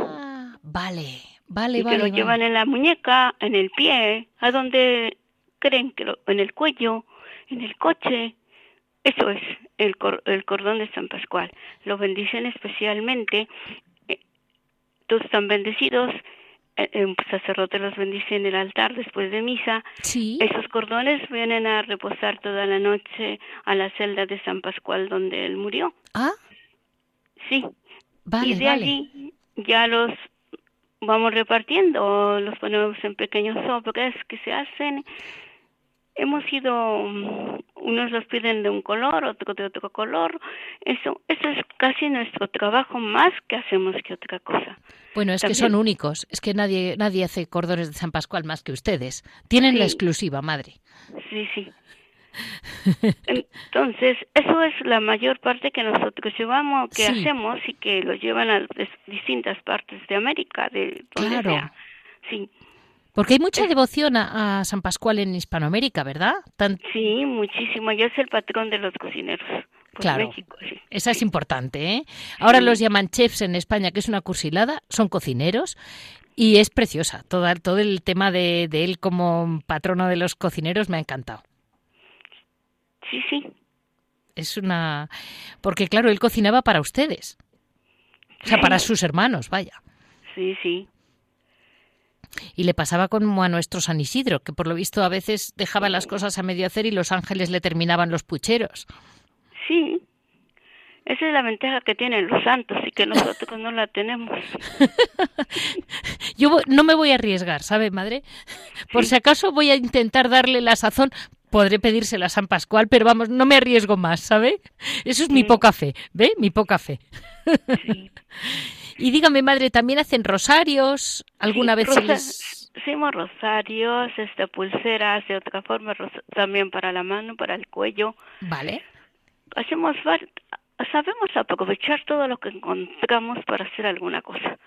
Vale, vale, y vale. Que lo llevan en la muñeca, en el pie, a donde creen que lo, en el cuello, en el coche eso es el, el cordón de San Pascual. Lo bendicen especialmente. Eh, todos están bendecidos. Eh, un sacerdote los bendice en el altar después de misa. Sí. Esos cordones vienen a reposar toda la noche a la celda de San Pascual donde él murió. Ah. Sí. Vale, y de allí ya los vamos repartiendo, los ponemos en pequeños sobres que se hacen hemos ido, mm, unos los piden de un color, otro de otro color. Eso, eso es casi nuestro trabajo más que hacemos que otra cosa. Bueno, es que son únicos. Es que nadie, nadie hace cordones de San Pascual más que ustedes. Tienen la exclusiva, madre. Sí, sí. Entonces, eso es la mayor parte que nosotros llevamos, que hacemos y que lo llevan a distintas partes de América, de donde claro. Sí. Porque hay mucha devoción a, San Pascual en Hispanoamérica, ¿verdad? Sí, muchísimo. Ya es el patrón de los cocineros. Pues claro, México, sí. esa es importante. ¿eh? Ahora los llaman chefs en España, que es una cursilada, son cocineros y es preciosa. Todo, todo el tema de, de él como patrono de los cocineros me ha encantado. Sí, sí. Es una... Porque claro, él cocinaba para ustedes. O sea, para sus hermanos, vaya. Sí, sí. Y le pasaba como a nuestro San Isidro, que por lo visto a veces dejaba las cosas a medio hacer y los ángeles le terminaban los pucheros. Sí, esa es la ventaja que tienen los santos y que nosotros no la tenemos. Yo no me voy a arriesgar, ¿sabe, madre? Por si acaso voy a intentar darle la sazón. Podré pedírsela a San Pascual, pero vamos, no me arriesgo más, ¿sabe? Eso es mi poca fe, ¿ve? Mi poca fe. Y dígame, madre, ¿también hacen rosarios? ¿Alguna vez se les...? Hacemos rosarios, esta pulseras de otra forma, también para la mano, para el cuello. Vale. Hacemos sabemos aprovechar todo lo que encontramos para hacer alguna cosa.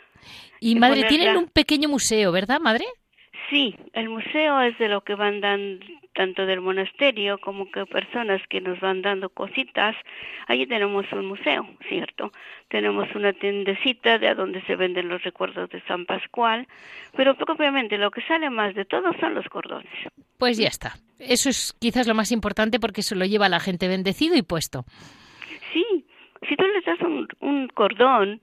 Y madre, tienen un pequeño museo, ¿verdad, madre? Sí, el museo es de lo que van dando tanto del monasterio como que personas que nos van dando cositas. Allí tenemos un museo, ¿cierto? Tenemos una tiendecita de a donde se venden los recuerdos de San Pascual, pero propiamente lo que sale más de todo son los cordones. Pues ya está. Eso es quizás lo más importante porque se lo lleva la gente bendecido y puesto. Sí, si tú les das un, un cordón,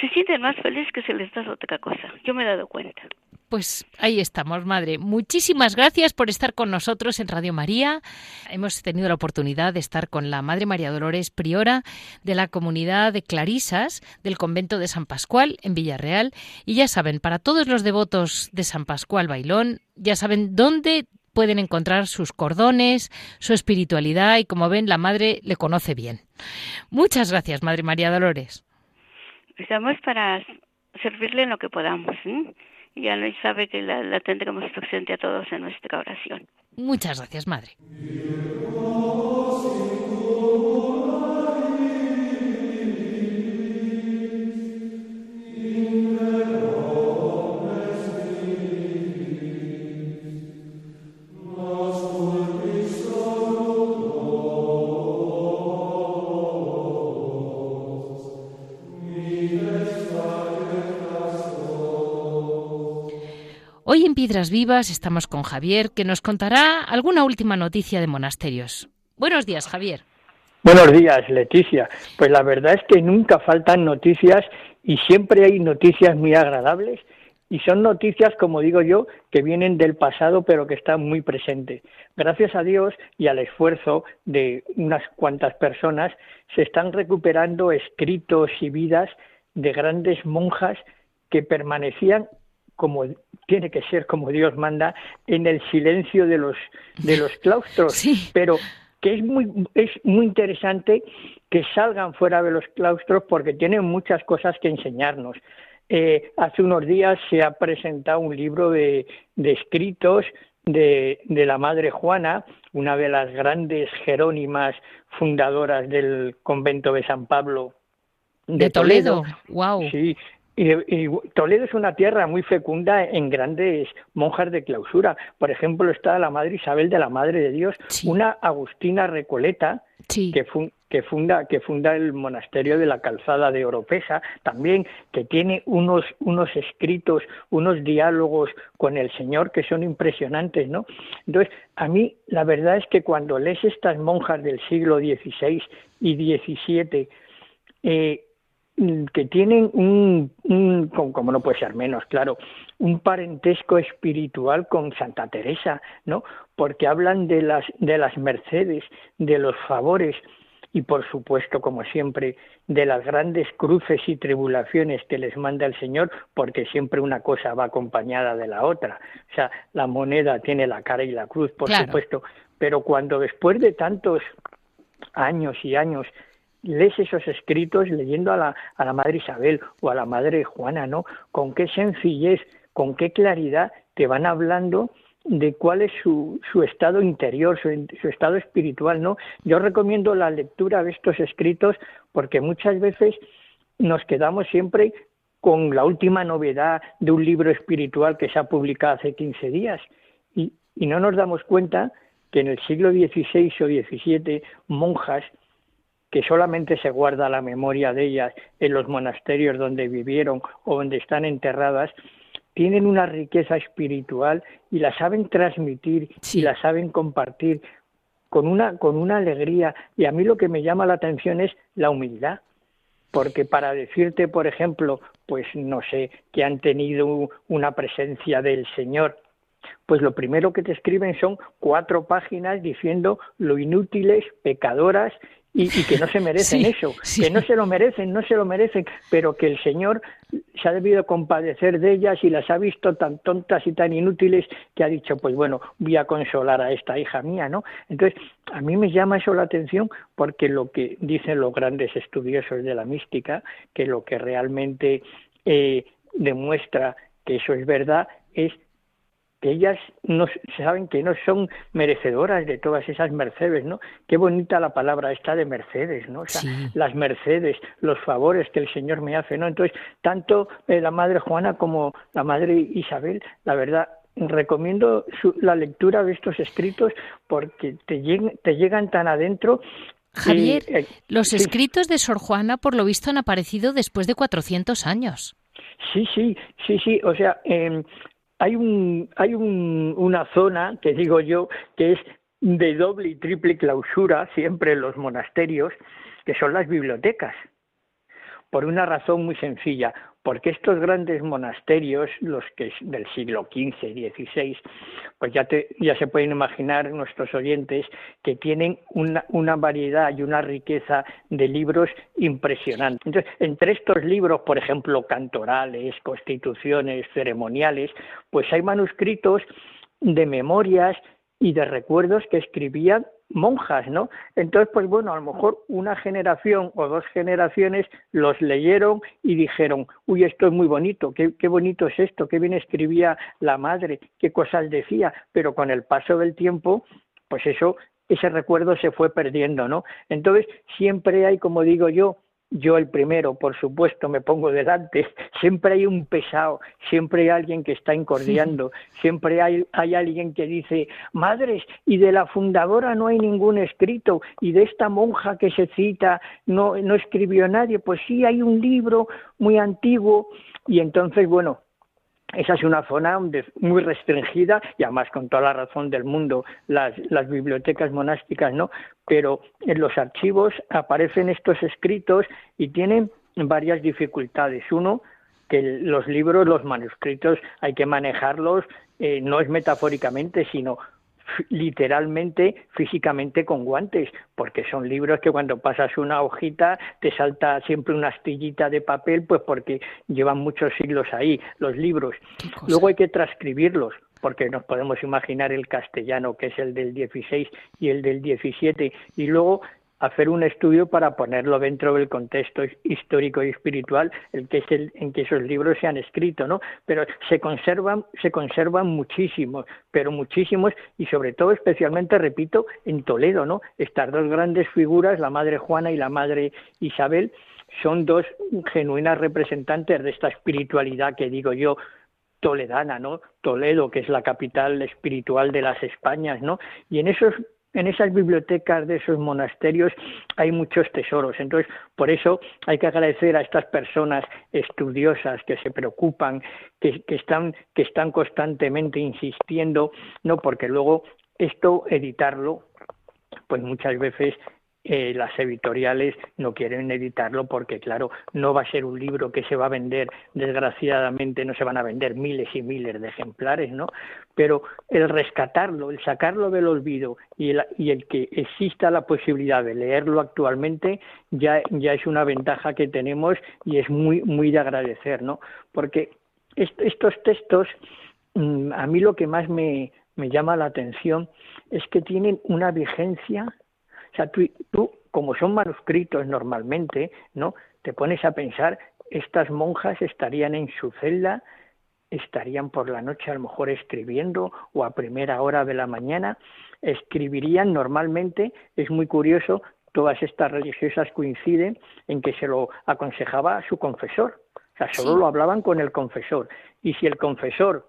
se sienten más felices que si les das otra cosa. Yo me he dado cuenta. Pues ahí estamos, madre. Muchísimas gracias por estar con nosotros en Radio María. Hemos tenido la oportunidad de estar con la Madre María Dolores, priora de la comunidad de Clarisas del convento de San Pascual en Villarreal. Y ya saben, para todos los devotos de San Pascual Bailón, ya saben dónde pueden encontrar sus cordones, su espiritualidad y como ven, la Madre le conoce bien. Muchas gracias, Madre María Dolores. Estamos para servirle en lo que podamos. ¿eh? Ya no sabe que la, la tendremos presente a todos en nuestra oración. Muchas gracias, Madre. Vivas estamos con Javier, que nos contará alguna última noticia de monasterios. Buenos días, Javier. Buenos días, Leticia. Pues la verdad es que nunca faltan noticias y siempre hay noticias muy agradables y son noticias, como digo yo, que vienen del pasado pero que están muy presentes. Gracias a Dios y al esfuerzo de unas cuantas personas se están recuperando escritos y vidas de grandes monjas que permanecían como tiene que ser como Dios manda en el silencio de los de los claustros pero que es muy es muy interesante que salgan fuera de los claustros porque tienen muchas cosas que enseñarnos eh, hace unos días se ha presentado un libro de, de escritos de, de, la Madre Juana, una de las grandes jerónimas fundadoras del convento de San Pablo de, Toledo. Wow. Sí, y, Toledo es una tierra muy fecunda en grandes monjas de clausura. Por ejemplo, está la Madre Isabel de la Madre de Dios, una Agustina Recoleta que, que, funda, que funda el monasterio de la Calzada de Oropesa, también que tiene unos, unos escritos, unos diálogos con el Señor que son impresionantes, ¿no? Entonces, a mí la verdad es que cuando lees estas monjas del siglo XVI y XVII, eh, que tienen un, como no puede ser menos, claro, un parentesco espiritual con Santa Teresa, ¿no? Porque hablan de las de las mercedes, de los favores y por supuesto, como siempre, de las grandes cruces y tribulaciones que les manda el Señor, porque siempre una cosa va acompañada de la otra. O sea, la moneda tiene la cara y la cruz, por supuesto, pero cuando después de tantos años y años lees esos escritos leyendo a la, a la Madre Isabel o a la Madre Juana, ¿no? Con qué sencillez, con qué claridad te van hablando de cuál es su, su estado interior, su, su, estado espiritual, ¿no? Yo recomiendo la lectura de estos escritos porque muchas veces nos quedamos siempre con la última novedad de un libro espiritual que se ha publicado hace 15 días y, y no nos damos cuenta que en el siglo XVI o XVII monjas que solamente se guarda la memoria de ellas en los monasterios donde vivieron o donde están enterradas, tienen una riqueza espiritual y la saben transmitir y la saben compartir con una, con una alegría. Y a mí lo que me llama la atención es la humildad. Porque para decirte, por ejemplo, pues no sé, que han tenido una presencia del Señor, pues lo primero que te escriben son cuatro páginas diciendo lo inútiles, pecadoras y, que no se merecen eso, que no se lo merecen, no se lo merecen, pero que el Señor se ha debido compadecer de ellas y las ha visto tan tontas y tan inútiles que ha dicho, pues bueno, voy a consolar a esta hija mía, ¿no? Entonces, a mí me llama eso la atención porque lo que dicen los grandes estudiosos de la mística, que lo que realmente eh, demuestra que eso es verdad es que ellas no saben que no son merecedoras de todas esas mercedes, ¿no? Qué bonita la palabra esta de mercedes, ¿no? O sea, las mercedes, los favores que el Señor me hace, ¿no? Entonces, tanto eh, la Madre Juana como la Madre Isabel, la verdad, recomiendo la lectura de estos escritos porque te, te llegan tan adentro Javier, eh, los escritos de Sor Juana, por lo visto, han aparecido después de 400 años. Sí, sí, sí, sí. O sea, eh, hay, un, hay un, una zona, que digo yo, que es de doble y triple clausura siempre en los monasterios, que son las bibliotecas, por una razón muy sencilla porque estos grandes monasterios, los que del siglo XV, XVI, pues ya, ya se pueden imaginar nuestros oyentes que tienen una, una, variedad y una riqueza de libros impresionante. Entonces, entre estos libros, por ejemplo, cantorales, constituciones, ceremoniales, pues hay manuscritos de memorias y de recuerdos que escribían monjas, ¿no? Entonces, pues bueno, a lo mejor una generación o dos generaciones los leyeron y dijeron, uy, esto es muy bonito, qué, qué bonito es esto, qué bien escribía la madre, qué cosas decía, pero con el paso del tiempo, pues eso, ese recuerdo se fue perdiendo, ¿no? Entonces, siempre hay, como digo yo, yo el primero, por supuesto, me pongo delante, siempre hay un pesado, siempre hay alguien que está incordiando, siempre hay, hay alguien que dice, madres, y de la fundadora no hay ningún escrito, y de esta monja que se cita no, no escribió nadie, pues sí, hay un libro muy antiguo, y entonces, bueno, esa es una zona muy restringida y además con toda la razón del mundo las, bibliotecas monásticas no pero en los archivos aparecen estos escritos y tienen varias dificultades. Uno que los libros los manuscritos hay que manejarlos eh, no es metafóricamente sino literalmente físicamente con guantes, porque son libros que cuando pasas una hojita te salta siempre una astillita de papel, pues porque llevan muchos siglos ahí los libros. Luego hay que transcribirlos, porque nos podemos imaginar el castellano, que es el del 16 y el del 17, y luego hacer un estudio para ponerlo dentro del contexto histórico y espiritual el que es el, en que esos libros se han escrito, ¿no? Pero se conservan, se conservan muchísimos, pero muchísimos y sobre todo especialmente, repito, en Toledo, ¿no? Estas dos grandes figuras, la madre Juana y la madre Isabel, son dos genuinas representantes de esta espiritualidad que digo yo toledana, ¿no? Toledo, que es la capital espiritual de las Españas, ¿no? Y en esos en esas bibliotecas de esos monasterios hay muchos tesoros. Entonces, por eso hay que agradecer a estas personas estudiosas que se preocupan, que, están, que están constantemente insistiendo, no porque luego esto editarlo, pues muchas veces eh, las editoriales no quieren editarlo porque, claro, no va a ser un libro que se va a vender, desgraciadamente no se van a vender miles y miles de ejemplares, ¿no? Pero el rescatarlo, el sacarlo del olvido y el, y el que exista la posibilidad de leerlo actualmente ya, ya es una ventaja que tenemos y es muy, muy de agradecer, ¿no? Porque estos textos, mm, a mí lo que más me, me llama la atención es que tienen una vigencia o sea, tú, como son manuscritos normalmente, ¿no? Te pones a pensar, estas monjas estarían en su celda, estarían por la noche a lo mejor escribiendo o a primera hora de la mañana, escribirían normalmente, es muy curioso, todas estas religiosas coinciden en que se lo aconsejaba a su confesor, o sea, solo lo hablaban con el confesor. Y si el confesor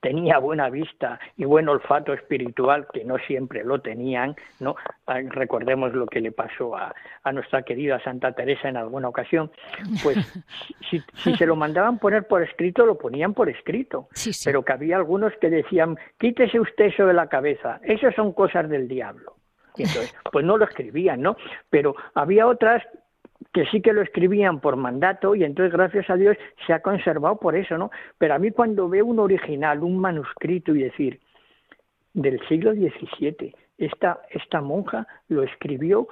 tenía buena vista y buen olfato espiritual, que no siempre lo tenían, ¿no? Ah, recordemos lo que le pasó a, a nuestra querida Santa Teresa en alguna ocasión, pues si, si, se lo mandaban poner por escrito, lo ponían por escrito, pero que había algunos que decían, quítese usted eso de la cabeza, esas son cosas del diablo. Y entonces, pues no lo escribían, ¿no? Pero había otras que sí que lo escribían por mandato y entonces gracias a Dios se ha conservado por eso, ¿no? Pero a mí cuando veo un original, un manuscrito y decir del siglo XVII, esta, esta monja lo escribió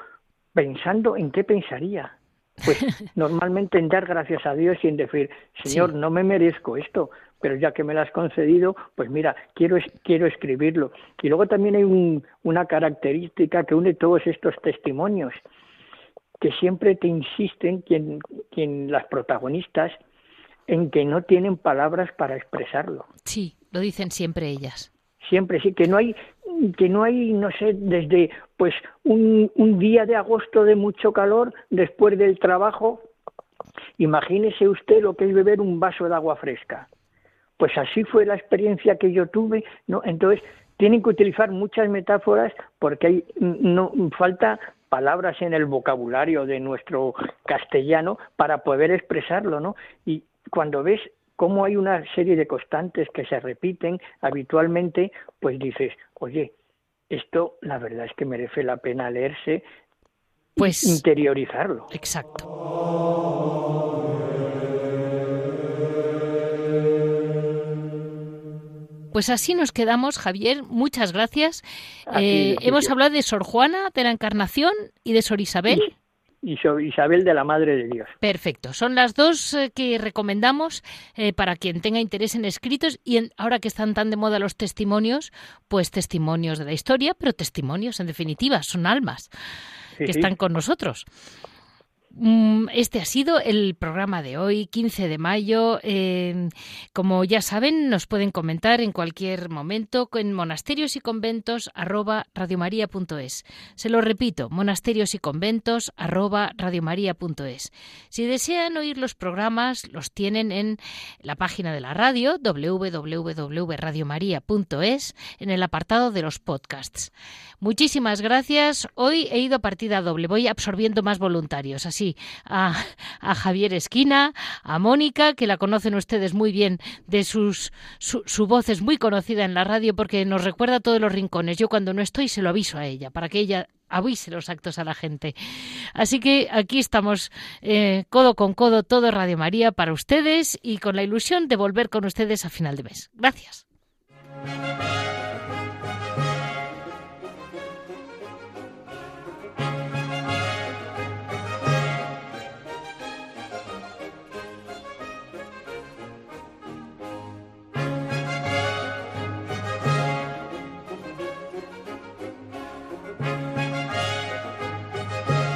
pensando en qué pensaría. Pues normalmente en dar gracias a Dios y en decir, Señor, no me merezco esto, pero ya que me lo has concedido, pues mira, quiero, quiero escribirlo. Y luego también hay un, una característica que une todos estos testimonios que siempre te insisten quien, quien las protagonistas en que no tienen palabras para expresarlo. Sí, lo dicen siempre ellas. Siempre sí, que no hay, que no hay, no sé, desde pues un, un día de agosto de mucho calor, después del trabajo, imagínese usted lo que es beber un vaso de agua fresca. Pues así fue la experiencia que yo tuve, ¿no? Entonces, tienen que utilizar muchas metáforas porque hay, no falta palabras en el vocabulario de nuestro castellano para poder expresarlo, ¿no? Y cuando ves cómo hay una serie de constantes que se repiten habitualmente, pues dices, oye, esto la verdad es que merece la pena leerse, pues interiorizarlo. Exacto. Pues así nos quedamos, Javier. Muchas gracias. Eh, hemos hablado de Sor Juana de la Encarnación y de Sor Isabel. Y, Sor Isabel de la Madre de Dios. Perfecto. Son las dos eh, que recomendamos eh, para quien tenga interés en escritos y ahora que están tan de moda los testimonios, pues testimonios de la historia, pero testimonios en definitiva, son almas que están con nosotros. Mm, este ha sido el programa de hoy, 15 de mayo. Em, como ya saben, nos pueden comentar en cualquier momento en monasterios y conventos arroba Se lo repito, monasterios y conventos arroba Si desean oír los programas, los tienen en la página de la radio www.radiomaria.es en el apartado de los podcasts. Muchísimas gracias. Hoy he ido a partida doble, voy absorbiendo más voluntarios, así a, Javier Esquina, a Mónica, que la conocen ustedes muy bien, de sus, su, voz es muy conocida en la radio porque nos recuerda todos los rincones. Yo cuando no estoy se lo aviso a ella, para que ella avise los actos a la gente. Así que aquí estamos eh, codo con codo, todo Radio María para ustedes y con la ilusión de volver con ustedes a final de mes. Gracias.